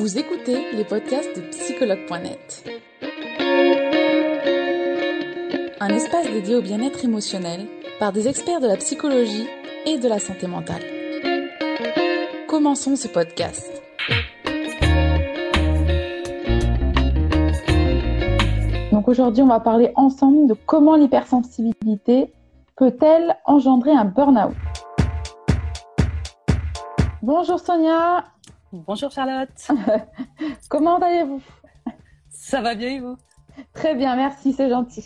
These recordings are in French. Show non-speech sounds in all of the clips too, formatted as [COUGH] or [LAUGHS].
Vous écoutez les podcasts de psychologue.net. Un espace dédié au bien-être émotionnel par des experts de la psychologie et de la santé mentale. Commençons ce podcast. Donc aujourd'hui, on va parler ensemble de comment l'hypersensibilité peut-elle engendrer un burn-out. Bonjour Sonia. Bonjour Charlotte. [LAUGHS] comment allez-vous? Ça va bien et vous? Très bien, merci, c'est gentil.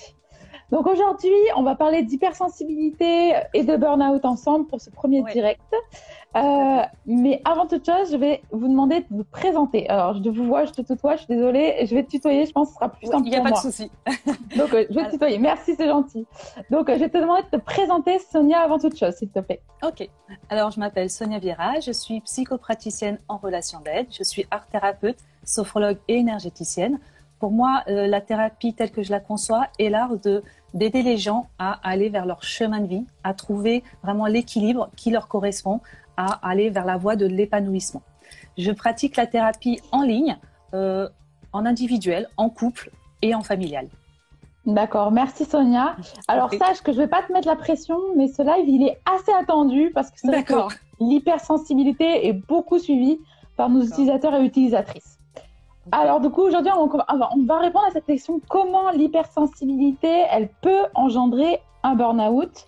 Donc aujourd'hui, on va parler d'hypersensibilité et de burn-out ensemble pour ce premier direct. Euh, mais avant toute chose, je vais vous demander de vous présenter. Alors, je te vous vois, je te tutoie, je suis désolée. Je vais te tutoyer, je pense que ce sera plus simple Il n'y a pour pas moi. de souci. [LAUGHS] Donc, euh, je vais te tutoyer. Merci, c'est gentil. Donc, euh, je vais te demander de te présenter, Sonia, avant toute chose, s'il te plaît. Ok. Alors, je m'appelle Sonia Viera, je suis psychopraticienne en relation d'aide, je suis art thérapeute, sophrologue et énergéticienne. Pour moi, euh, la thérapie telle que je la conçois est l'art de d'aider les gens à aller vers leur chemin de vie, à trouver vraiment l'équilibre qui leur correspond, à aller vers la voie de l'épanouissement. Je pratique la thérapie en ligne, euh, en individuel, en couple et en familial. D'accord, merci Sonia. Alors, sache que je ne vais pas te mettre la pression, mais ce live, il est assez attendu parce que que l'hypersensibilité est beaucoup suivie par nos utilisateurs et utilisatrices. Alors, du coup, aujourd'hui, on, va- on va répondre à cette question comment l'hypersensibilité, elle peut engendrer un burn-out?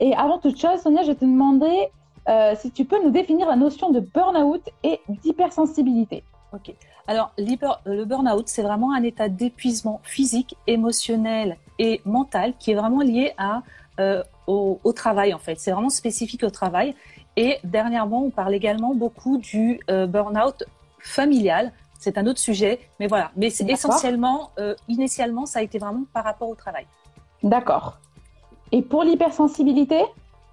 Et avant toute chose, Sonia, je vais te demander euh, si tu peux nous définir la notion de burn-out et d'hypersensibilité. Ok. Alors, le burn-out, c'est vraiment un état d'épuisement physique, émotionnel et mental qui est vraiment lié à, euh, au, au travail, en fait. C'est vraiment spécifique au travail. Et dernièrement, on parle également beaucoup du euh, burn-out familial. C'est un autre sujet, mais voilà. Mais c'est essentiellement, euh, initialement, ça a été vraiment par rapport au travail. D'accord. Et pour l'hypersensibilité?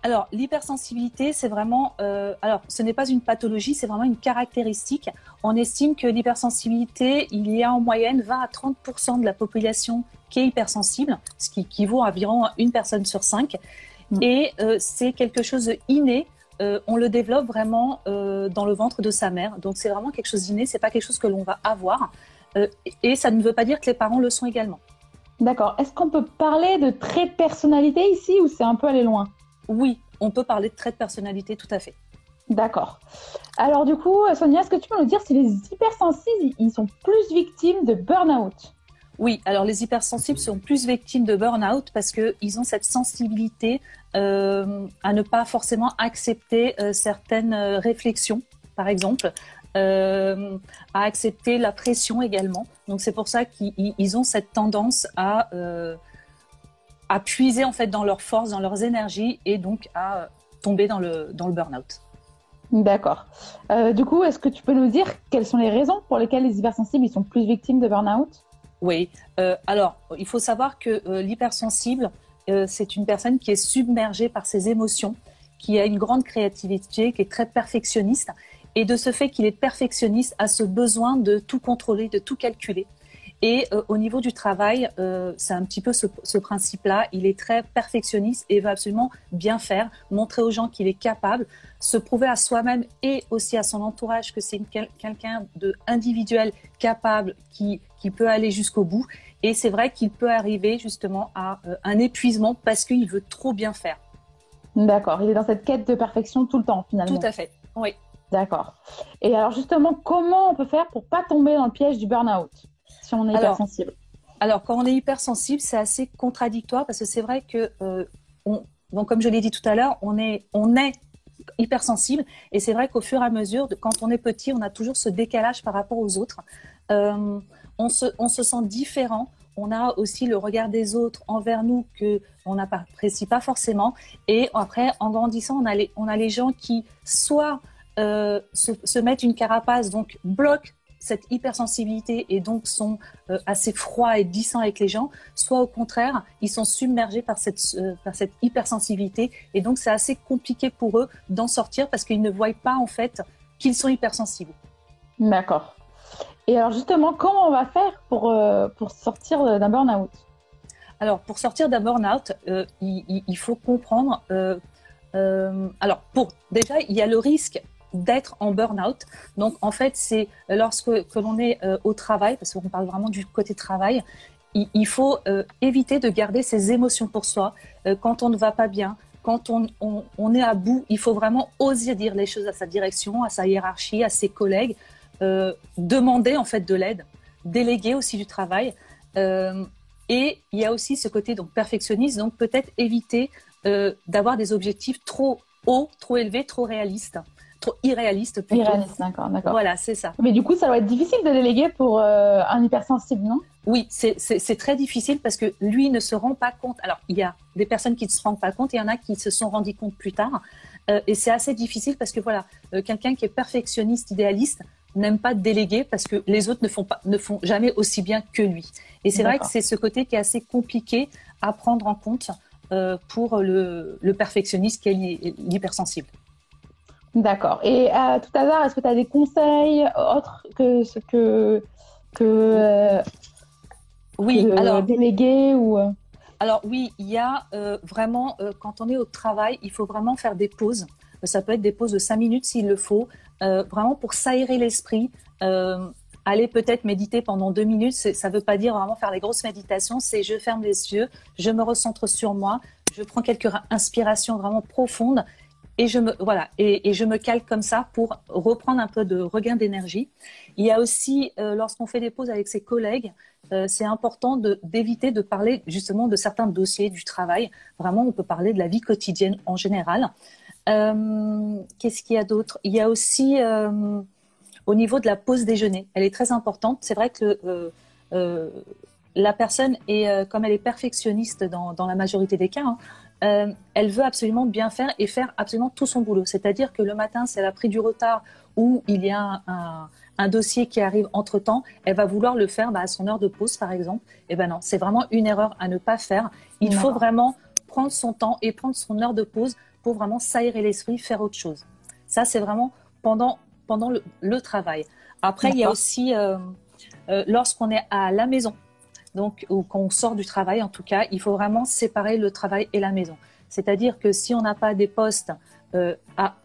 Alors, l'hypersensibilité, c'est vraiment. euh, alors, ce n'est pas une pathologie, c'est vraiment une caractéristique. On estime que l'hypersensibilité, il y a en moyenne 20 à 30 de la population qui est hypersensible, ce qui équivaut à environ une personne sur cinq. Mm. Et euh, c'est quelque chose de inné. Euh, on le développe vraiment euh, dans le ventre de sa mère. Donc, c'est vraiment quelque chose d'inné, c'est pas quelque chose que l'on va avoir. Euh, et ça ne veut pas dire que les parents le sont également. D'accord. Est-ce qu'on peut parler de traits de personnalité ici ou c'est un peu aller loin? Oui, on peut parler de traits de personnalité, tout à fait. D'accord. Alors du coup, Sonia, est-ce que tu peux nous dire si les hypersensibles, ils sont plus victimes de burn-out? Oui, alors les hypersensibles sont plus victimes de burn-out parce qu'ils ont cette sensibilité euh, à ne pas forcément accepter euh, certaines euh, réflexions, par exemple, à accepter la pression également. Donc c'est pour ça qu'ils ils- ils ont cette tendance à, puiser en fait dans leurs forces, dans leurs énergies et donc à tomber dans le, burn-out. D'accord. Du coup, est-ce que tu peux nous dire quelles sont les raisons pour lesquelles les hypersensibles, sont plus victimes de burn-out? Oui. Euh, alors, il faut savoir que euh, l'hypersensible, euh, c'est une personne qui est submergée par ses émotions, qui a une grande créativité, qui est très perfectionniste. Et de ce fait qu'il est perfectionniste, a ce besoin de tout contrôler, de tout calculer. Et euh, au niveau du travail, euh, c'est un petit peu ce, ce principe-là. Il est très perfectionniste et veut absolument bien faire, montrer aux gens qu'il est capable, se prouver à soi-même et aussi à son entourage que c'est quel- quelqu'un de individuel, capable, qui, qui peut aller jusqu'au bout. Et c'est vrai qu'il peut arriver justement à euh, un épuisement parce qu'il veut trop bien faire. D'accord. Il est dans cette quête de perfection tout le temps, finalement. Tout à fait. Oui. D'accord. Et alors justement, comment on peut faire pour pas tomber dans le piège du burn-out? Si on est Alors, hypersensible Alors, quand on est hypersensible, c'est assez contradictoire parce que c'est vrai que, euh, on, bon, comme je l'ai dit tout à l'heure, on est, on est hypersensible et c'est vrai qu'au fur et à mesure, de, quand on est petit, on a toujours ce décalage par rapport aux autres. Euh, on, se, on se sent différent. On a aussi le regard des autres envers nous que on n'apprécie pas forcément. Et après, en grandissant, on a les, on a les gens qui soit euh, se, se mettent une carapace, donc bloquent cette hypersensibilité et donc sont euh, assez froids et distants avec les gens, soit au contraire, ils sont submergés par cette, euh, par cette hypersensibilité et donc c'est assez compliqué pour eux d'en sortir parce qu'ils ne voient pas en fait qu'ils sont hypersensibles. D'accord. Et alors justement, comment on va faire pour, euh, pour sortir d'un burn-out? Alors, pour sortir d'un burn-out, il, il- faut comprendre. alors, pour déjà, il y a le risque d'être en burn-out. Donc en fait, c'est lorsque que l'on est au travail, parce qu'on parle vraiment du côté travail, il, faut éviter de garder ses émotions pour soi. quand on ne va pas bien, quand on, on, est à bout, il faut vraiment oser dire les choses à sa direction, à sa hiérarchie, à ses collègues, demander en fait de l'aide, déléguer aussi du travail. Et il y a aussi ce côté donc perfectionniste, donc peut-être éviter euh, d'avoir des objectifs trop hauts, trop élevés, trop réalistes, trop irréalistes. Plutôt. Irréaliste, d'accord, d'accord. Voilà, c'est ça. Mais du coup, ça doit être difficile de déléguer pour euh, un hypersensible, non? Oui, c'est très difficile parce que lui ne se rend pas compte. Alors, il y a des personnes qui ne se rendent pas compte, il y en a qui se sont rendus compte plus tard. Euh, et c'est assez difficile parce que voilà, quelqu'un qui est perfectionniste, idéaliste, n'aime pas déléguer parce que les autres ne font, pas, ne font jamais aussi bien que lui. Et c'est vrai que c'est ce côté qui est assez compliqué à prendre en compte euh, pour le, perfectionniste qui est l'hypersensible. D'accord. Et à tout hasard, est-ce que tu as des conseils autres que ce que, que, euh, oui, alors, déléguer ou euh? Alors oui, il y a vraiment, quand on est au travail, il faut vraiment faire des pauses. Ça peut être des pauses de 5 minutes s'il le faut, vraiment pour s'aérer l'esprit aller peut-être méditer pendant deux minutes, ça ne veut pas dire vraiment faire les grosses méditations, c'est je ferme les yeux, je me recentre sur moi, je prends quelques inspirations vraiment profondes et je me voilà et, je me cale comme ça pour reprendre un peu de regain d'énergie. Il y a aussi euh, lorsqu'on fait des pauses avec ses collègues, euh, c'est important d'éviter de, parler justement de certains dossiers du travail. Vraiment, on peut parler de la vie quotidienne en général. Euh, qu'est-ce qu'il y a d'autre? Il y a aussi au niveau de la pause déjeuner. Elle est très importante. C'est vrai que la personne est, comme elle est perfectionniste dans, dans la majorité des cas, hein, elle veut absolument bien faire et faire absolument tout son boulot. C'est-à-dire que le matin, si elle a pris du retard ou il y a un, un dossier qui arrive entre temps, elle va vouloir le faire bah, à son heure de pause, par exemple. Et eh ben non, c'est vraiment une erreur à ne pas faire. Il faut vraiment prendre son temps et prendre son heure de pause pour vraiment s'aérer l'esprit, faire autre chose. Ça, c'est vraiment pendant pendant le, travail. Après, il y a aussi euh, euh, lorsqu'on est à la maison, donc ou quand on sort du travail, en tout cas, il faut vraiment séparer le travail et la maison. C'est-à-dire que si on n'a pas des postes euh, à,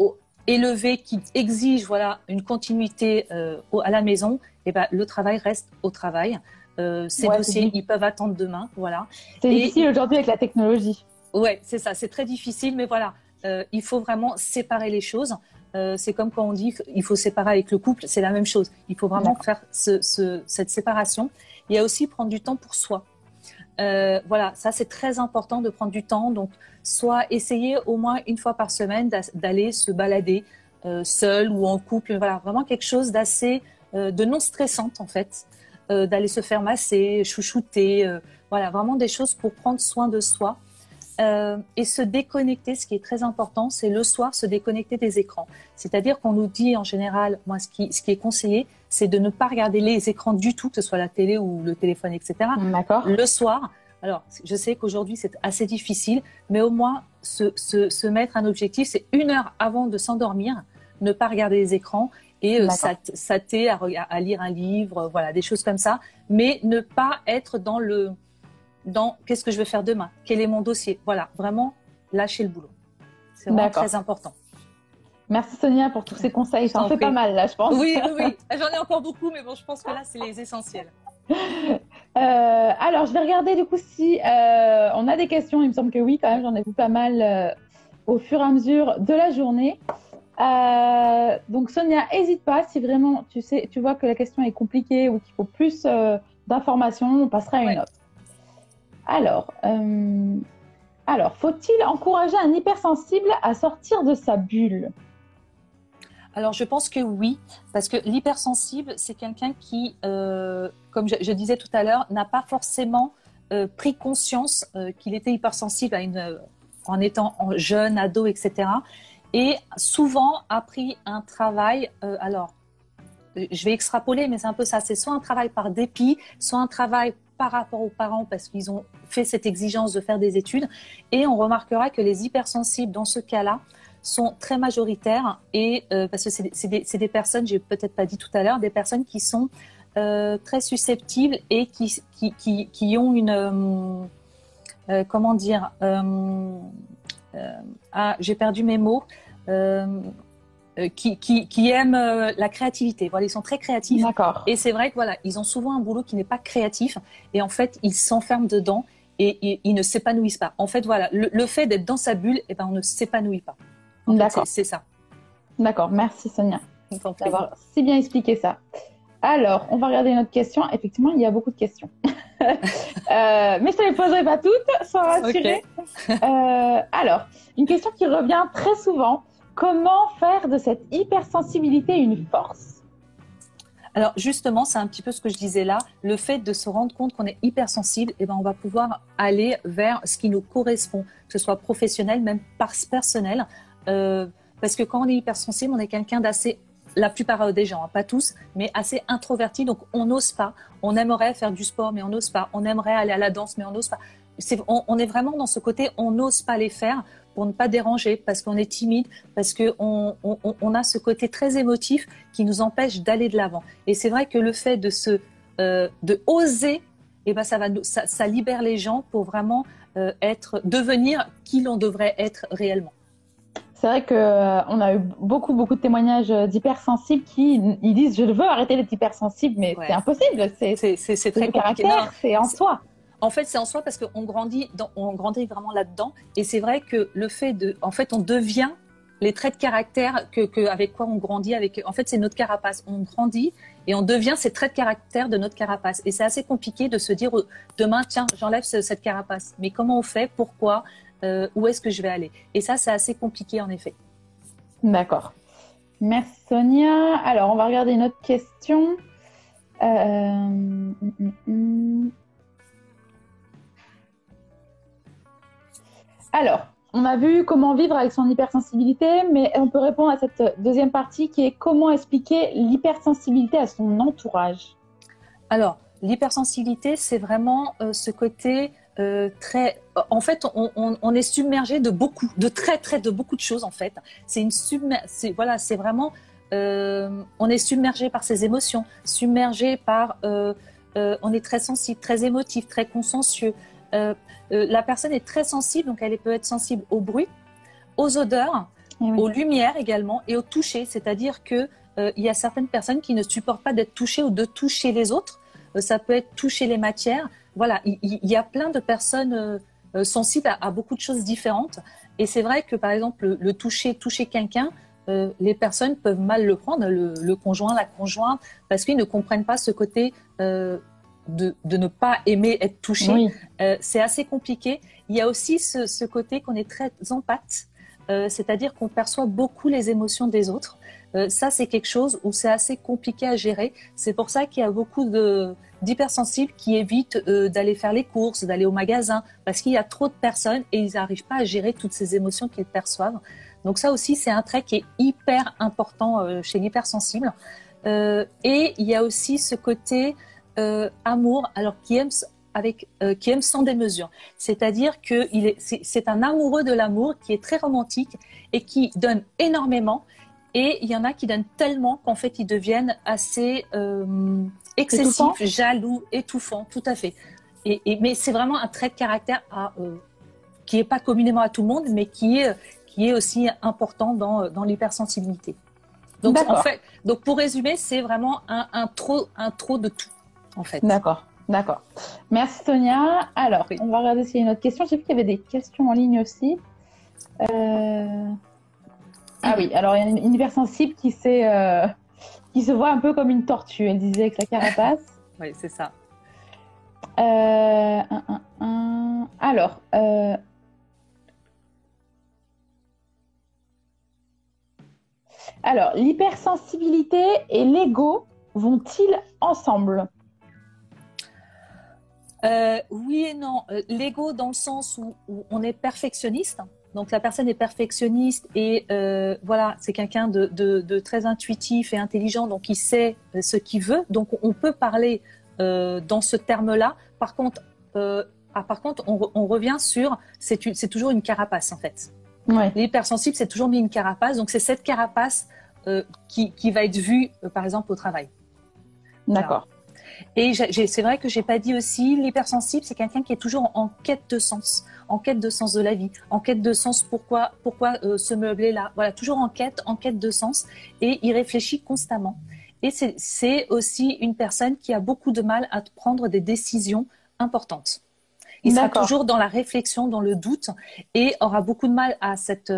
élevés qui exigent voilà une continuité à la maison, et eh ben le travail reste au travail. ces dossiers, ils peuvent attendre demain, voilà. C'est difficile aujourd'hui avec la technologie. Ouais, c'est ça, c'est très difficile, mais voilà, il faut vraiment séparer les choses. Euh, c'est comme quand on dit qu'il faut séparer avec le couple, c'est la même chose. Il faut vraiment faire cette séparation. Il y a aussi prendre du temps pour soi. Euh, voilà, ça c'est très important de prendre du temps. Donc, soit essayer au moins une fois par semaine d'aller se balader euh, seul ou en couple. Voilà, vraiment quelque chose d'assez, de non stressante en fait. d'aller se faire masser, chouchouter. voilà, vraiment des choses pour prendre soin de soi. Euh, et se déconnecter, ce qui est très important, c'est le soir se déconnecter des écrans. C'est-à-dire qu'on nous dit en général, moi, ce qui est conseillé, c'est de ne pas regarder les écrans du tout, que ce soit la télé ou le téléphone, etc. D'accord. Le soir. Alors, je sais qu'aujourd'hui, c'est assez difficile, mais au moins, se, se, se mettre un objectif, c'est une heure avant de s'endormir, ne pas regarder les écrans et euh, à lire un livre, voilà, des choses comme ça, mais ne pas être dans le dans qu'est-ce que je vais faire demain, quel est mon dossier. Voilà, vraiment lâcher le boulot. C'est vraiment très important. Merci Sonia pour tous ces conseils. J'en fais pas mal là, je pense. Oui, oui, oui. [LAUGHS] J'en ai encore beaucoup, mais bon, je pense que là, c'est les essentiels. Euh, alors, je vais regarder du coup si euh, on a des questions. Il me semble que oui, quand même, j'en ai vu pas mal euh, au fur et à mesure de la journée. donc, Sonia, n'hésite pas si vraiment tu sais, tu vois que la question est compliquée ou qu'il faut plus d'informations, on passera à une autre. Alors, alors faut-il encourager un hypersensible à sortir de sa bulle? Alors je pense que oui, parce que l'hypersensible, c'est quelqu'un qui, euh, comme je, disais tout à l'heure, n'a pas forcément euh, pris conscience qu'il était hypersensible à en étant jeune, ado, etc. Et souvent a pris un travail, alors je vais extrapoler, mais c'est un peu ça, c'est soit un travail par dépit, soit un travail par rapport aux parents parce qu'ils ont fait cette exigence de faire des études. Et on remarquera que les hypersensibles, dans ce cas-là, sont très majoritaires et euh, parce que c'est des, des, personnes, j'ai peut-être pas dit tout à l'heure, des personnes qui sont euh, très susceptibles et qui, qui, qui, qui ont une euh, comment dire ah j'ai perdu mes mots qui, qui, qui, aiment la créativité. Voilà, ils sont très créatifs. D'accord. Et c'est vrai que voilà, ils ont souvent un boulot qui n'est pas créatif et en fait, ils s'enferment dedans et, ils ne s'épanouissent pas. En fait, voilà, le, fait d'être dans sa bulle, eh ben, on ne s'épanouit pas. D'accord. C'est ça. D'accord. Merci Sonia d'avoir si bien expliqué ça. Alors, on va regarder une autre question. Effectivement, il y a beaucoup de questions. [LAUGHS] Euh, mais je ne les poserai pas toutes, sois rassurée. Euh, alors, une question qui revient très souvent. Comment faire de cette hypersensibilité une force? Alors justement, c'est un petit peu ce que je disais là, le fait de se rendre compte qu'on est hypersensible, et eh ben on va pouvoir aller vers ce qui nous correspond, que ce soit professionnel, même personnel, euh, parce que quand on est hypersensible, on est quelqu'un d'assez la plupart des gens, hein, pas tous, mais assez introvertis. Donc on n'ose pas. On aimerait faire du sport, mais on n'ose pas. On aimerait aller à la danse, mais on n'ose pas. on, est vraiment dans ce côté, on n'ose pas les faire pour ne pas déranger, parce qu'on est timide, parce qu'on on, a ce côté très émotif qui nous empêche d'aller de l'avant. Et c'est vrai que le fait de se, euh, de oser, eh ben ça va, ça, libère les gens pour vraiment euh, être, devenir qui l'on devrait être réellement. C'est vrai qu'on euh, on a eu beaucoup, beaucoup de témoignages d'hypersensibles qui ils disent Je veux arrêter d'être hypersensible, mais c'est impossible. C'est très caractère, c'est en soi. En fait, c'est en soi parce qu'on grandit, dans, on grandit vraiment là-dedans. Et c'est vrai que le fait de. En fait, on devient les traits de caractère que, avec quoi on grandit. Avec, en fait, c'est notre carapace. On grandit et on devient ces traits de caractère de notre carapace. Et c'est assez compliqué de se dire demain, tiens, j'enlève cette carapace. Mais comment on fait? Pourquoi? Euh, où est-ce que je vais aller. Et ça, c'est assez compliqué en effet. D'accord. Merci Sonia. Alors, on va regarder une autre question. Euh, hum, hum, hum. Alors, on a vu comment vivre avec son hypersensibilité, mais on peut répondre à cette deuxième partie qui est comment expliquer l'hypersensibilité à son entourage. Alors, l'hypersensibilité, c'est vraiment euh, ce côté euh, très. En fait, on, est submergé de beaucoup, de très très de beaucoup de choses en fait. C'est une Voilà, c'est vraiment. Euh, on est submergé par ses émotions, submergé par. Euh, on est très sensible, très émotif, très consciencieux. la personne est très sensible, donc elle peut être sensible au bruit, aux odeurs, eh aux lumières également et au toucher. C'est-à-dire que il y a certaines personnes qui ne supportent pas d'être touchées ou de toucher les autres. ça peut être toucher les matières, voilà, il, y a plein de personnes euh, euh, sensibles à, beaucoup de choses différentes. Et c'est vrai que, par exemple, le, toucher, toucher quelqu'un, euh, les personnes peuvent mal le prendre, le, conjoint, la conjointe, parce qu'ils ne comprennent pas ce côté de, ne pas aimer être touché. c'est assez compliqué. Il y a aussi ce, côté qu'on est très empathe, c'est-à-dire qu'on perçoit beaucoup les émotions des autres. Ça, c'est quelque chose où c'est assez compliqué à gérer. C'est pour ça qu'il y a beaucoup d'hypersensibles qui évitent euh, d'aller faire les courses, d'aller au magasin, parce qu'il y a trop de personnes et ils n'arrivent pas à gérer toutes ces émotions qu'ils perçoivent. Donc ça aussi, c'est un trait qui est hyper important euh, chez l'hypersensible. Euh, et il y a aussi ce côté amour, alors qui aime avec qui aime sans démesure. C'est-à-dire que il est, c'est, un amoureux de l'amour qui est très romantique et qui donne énormément. Et il y en a qui donnent tellement qu'en fait ils deviennent assez excessif, jaloux, étouffant, tout à fait. Et, mais c'est vraiment un trait de caractère euh, qui n'est pas communément à tout le monde, mais qui est, qui est aussi important dans, dans l'hypersensibilité. Donc, en fait, donc pour résumer, c'est vraiment un, trop, un trop de tout, en fait. D'accord. D'accord. Merci Sonia. Alors, on va regarder s'il y a une autre question. J'ai vu qu'il y avait des questions en ligne aussi. Euh, ah oui, alors il y a une hypersensible qui euh, qui se voit un peu comme une tortue, elle disait, avec la carapace. [LAUGHS] oui, c'est ça. Euh, Alors, euh, alors l'hypersensibilité et l'ego vont-ils ensemble? Oui et non. L'ego dans le sens où on est perfectionniste donc la personne est perfectionniste et euh, voilà, c'est quelqu'un de, très intuitif et intelligent, donc il sait euh, ce qu'il veut. Donc on peut parler euh, dans ce terme-là. Par contre, ah, par contre, on, revient sur c'est toujours une carapace en fait. Ouais. L'hypersensible, c'est toujours mis une carapace. Donc c'est cette carapace qui, va être vue, par exemple, au travail. D'accord. Et c'est vrai que j'ai pas dit aussi, l'hypersensible, c'est quelqu'un qui est toujours en quête de sens, en quête de sens de la vie, en quête de sens pourquoi, pourquoi euh, se meubler là. Voilà, toujours en quête, en quête de sens, et il réfléchit constamment. Et c'est aussi une personne qui a beaucoup de mal à prendre des décisions importantes. Il sera toujours dans la réflexion, dans le doute, et aura beaucoup de mal à cette,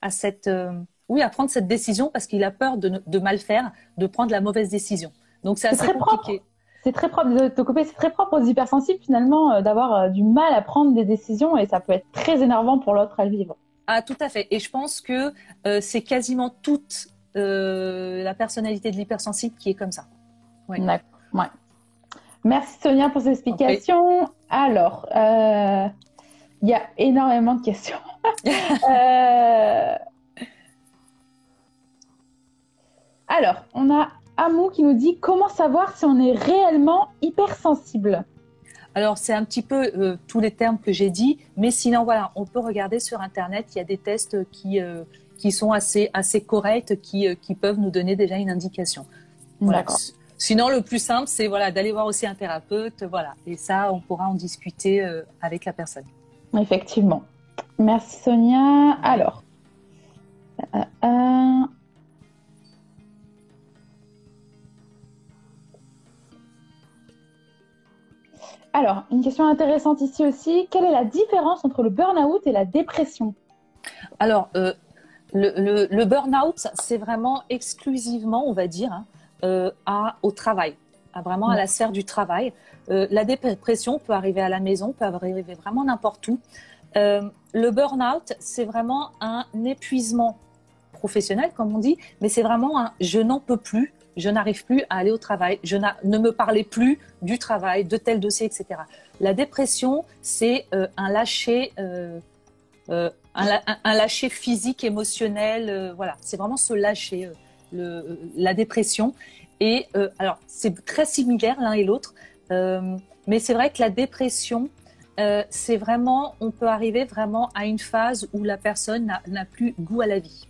à cette, euh, oui, à prendre cette décision parce qu'il a peur de, de mal faire, de prendre la mauvaise décision. Donc c'est assez compliqué. C'est très propre de te couper, c'est très propre aux hypersensibles finalement euh, d'avoir euh, du mal à prendre des décisions et ça peut être très énervant pour l'autre à vivre. Ah tout à fait. Et je pense que euh, c'est quasiment toute la personnalité de l'hypersensible qui est comme ça. Ouais. Ouais. Merci Sonia pour ces explications. Alors, il y a énormément de questions. [LAUGHS] Alors, on a Amou qui nous dit comment savoir si on est réellement hypersensible. Alors c'est un petit peu euh, tous les termes que j'ai dit, mais sinon voilà, on peut regarder sur internet, il y a des tests qui euh, qui sont assez assez corrects, qui euh, qui peuvent nous donner déjà une indication. D'accord. Sinon le plus simple c'est voilà d'aller voir aussi un thérapeute, voilà, et ça on pourra en discuter avec la personne. Effectivement. Merci Sonia. Alors. Alors, une question intéressante ici aussi. Quelle est la différence entre le burn-out et la dépression Alors, euh, le, burn-out, c'est vraiment exclusivement, on va dire, hein, euh, à, au travail, à vraiment à la sphère du travail. Euh, la dépression peut arriver à la maison, peut arriver vraiment n'importe où. le burn-out, c'est vraiment un épuisement professionnel, comme on dit, mais c'est vraiment un je n'en peux plus, je n'arrive plus à aller au travail, je ne me parlais plus du travail, de tel dossier, etc. La dépression, c'est euh, un lâcher, euh, euh, un, lâcher physique, émotionnel, voilà, c'est vraiment se lâcher, la dépression. Et alors, c'est très similaire l'un et l'autre, mais c'est vrai que la dépression, c'est vraiment, on peut arriver vraiment à une phase où la personne n'a plus goût à la vie.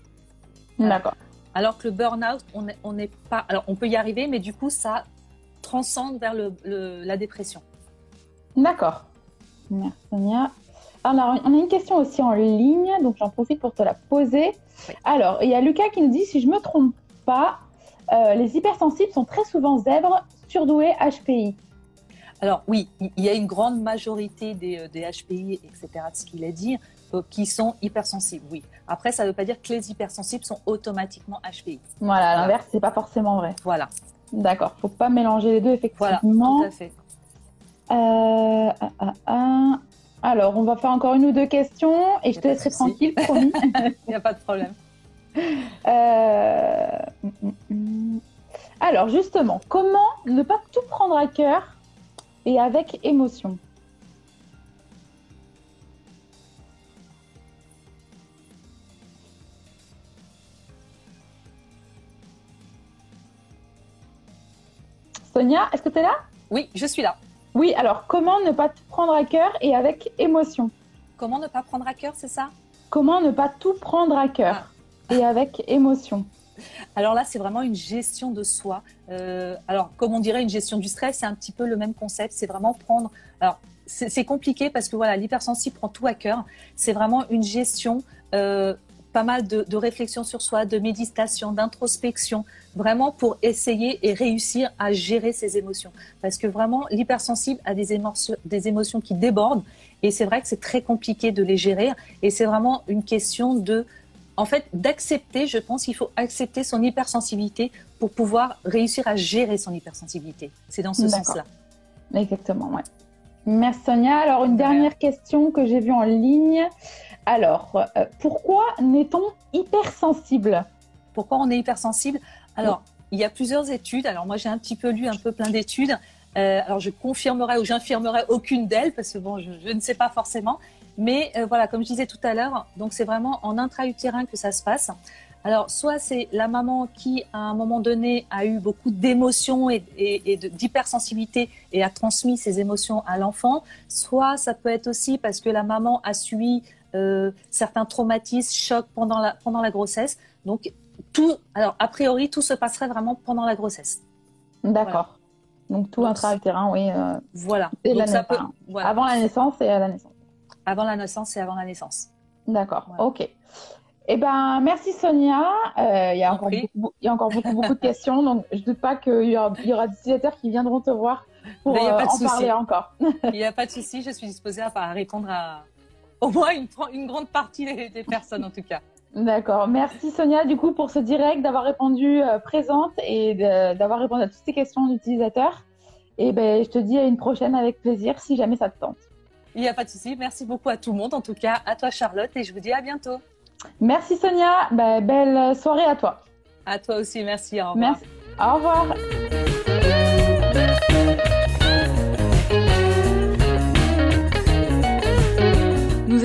D'accord. Alors que le burn-out, on n'est pas. Alors, on peut y arriver, mais du coup, ça transcende vers le, la dépression. D'accord. Merci, Sonia. Alors, on a une question aussi en ligne, donc j'en profite pour te la poser. Alors, il y a Lucas qui nous dit si je ne me trompe pas, euh, les hypersensibles sont très souvent zèbres, surdoués, HPI. Alors oui, il y a une grande majorité des, des HPI, etc., de ce qu'il a dit, euh, qui sont hypersensibles, oui. Après, ça ne veut pas dire que les hypersensibles sont automatiquement HPI. Voilà, l'inverse, c'est pas forcément vrai. Voilà. D'accord, faut pas mélanger les deux, effectivement. Voilà, tout à fait. Euh, alors, on va faire encore une ou deux questions et je te laisserai tranquille, promis. [LAUGHS] Il n'y a pas de problème. Euh, mm, mm, mm. Alors, justement, comment ne pas tout prendre à cœur et avec émotion? Sonia, est-ce que tu es là? Oui, je suis là. Oui, alors comment ne pas tout prendre à cœur et avec émotion? Comment ne pas prendre à cœur, c'est ça? Comment ne pas tout prendre à cœur ah. et avec émotion? Alors là, c'est vraiment une gestion de soi. Euh, alors, comme on dirait une gestion du stress, c'est un petit peu le même concept. C'est vraiment prendre. Alors, c'est compliqué parce que voilà, l'hypersensible prend tout à cœur. C'est vraiment une gestion euh, pas mal de, de, réflexion sur soi, de méditation, d'introspection, vraiment pour essayer et réussir à gérer ses émotions. Parce que vraiment, l'hypersensible a des émotions, des émotions qui débordent et c'est vrai que c'est très compliqué de les gérer et c'est vraiment une question de, en fait, d'accepter, je pense qu'il faut accepter son hypersensibilité pour pouvoir réussir à gérer son hypersensibilité. C'est dans ce sens-là. Exactement, ouais. Merci Sonia. Alors, une dernière question que j'ai vue en ligne. Alors, euh, pourquoi n'est-on hypersensible? Pourquoi on est hypersensible? Alors, il y a plusieurs études. Alors, moi, j'ai un petit peu lu un peu plein d'études. Euh, alors, je confirmerai ou j'infirmerai aucune d'elles parce que bon, je, ne sais pas forcément. Mais euh, voilà, comme je disais tout à l'heure, donc c'est vraiment en intra-utérin que ça se passe. Alors, soit c'est la maman qui, à un moment donné, a eu beaucoup d'émotions et, et, d'hypersensibilité et a transmis ses émotions à l'enfant, soit ça peut être aussi parce que la maman a suivi euh, certains traumatismes, chocs pendant la, pendant la grossesse. Donc, tout, alors, a priori, tout se passerait vraiment pendant la grossesse. D'accord. Donc tout intra-utérin, oui. voilà. Avant la naissance et à la naissance. Avant la naissance et avant la naissance. D'accord, ok. Eh ben, merci Sonia. il, y a encore beaucoup, il y a encore beaucoup, beaucoup de questions, donc je ne doute pas qu'il y aura, il y aura des utilisateurs qui viendront te voir pour ben, en parler encore. Il n'y a pas de souci, je suis disposée à répondre à au moins une, une grande partie des, personnes en tout cas. D'accord. Merci Sonia du coup pour ce direct, d'avoir répondu euh, présente et d'avoir répondu à toutes ces questions d'utilisateurs. Et ben, je te dis à une prochaine avec plaisir si jamais ça te tente. Il n'y a pas de souci. Merci beaucoup à tout le monde, en tout cas à toi Charlotte, et je vous dis à bientôt. Merci Sonia. Ben, belle soirée à toi. À toi aussi, merci. Au revoir. Merci. Au revoir.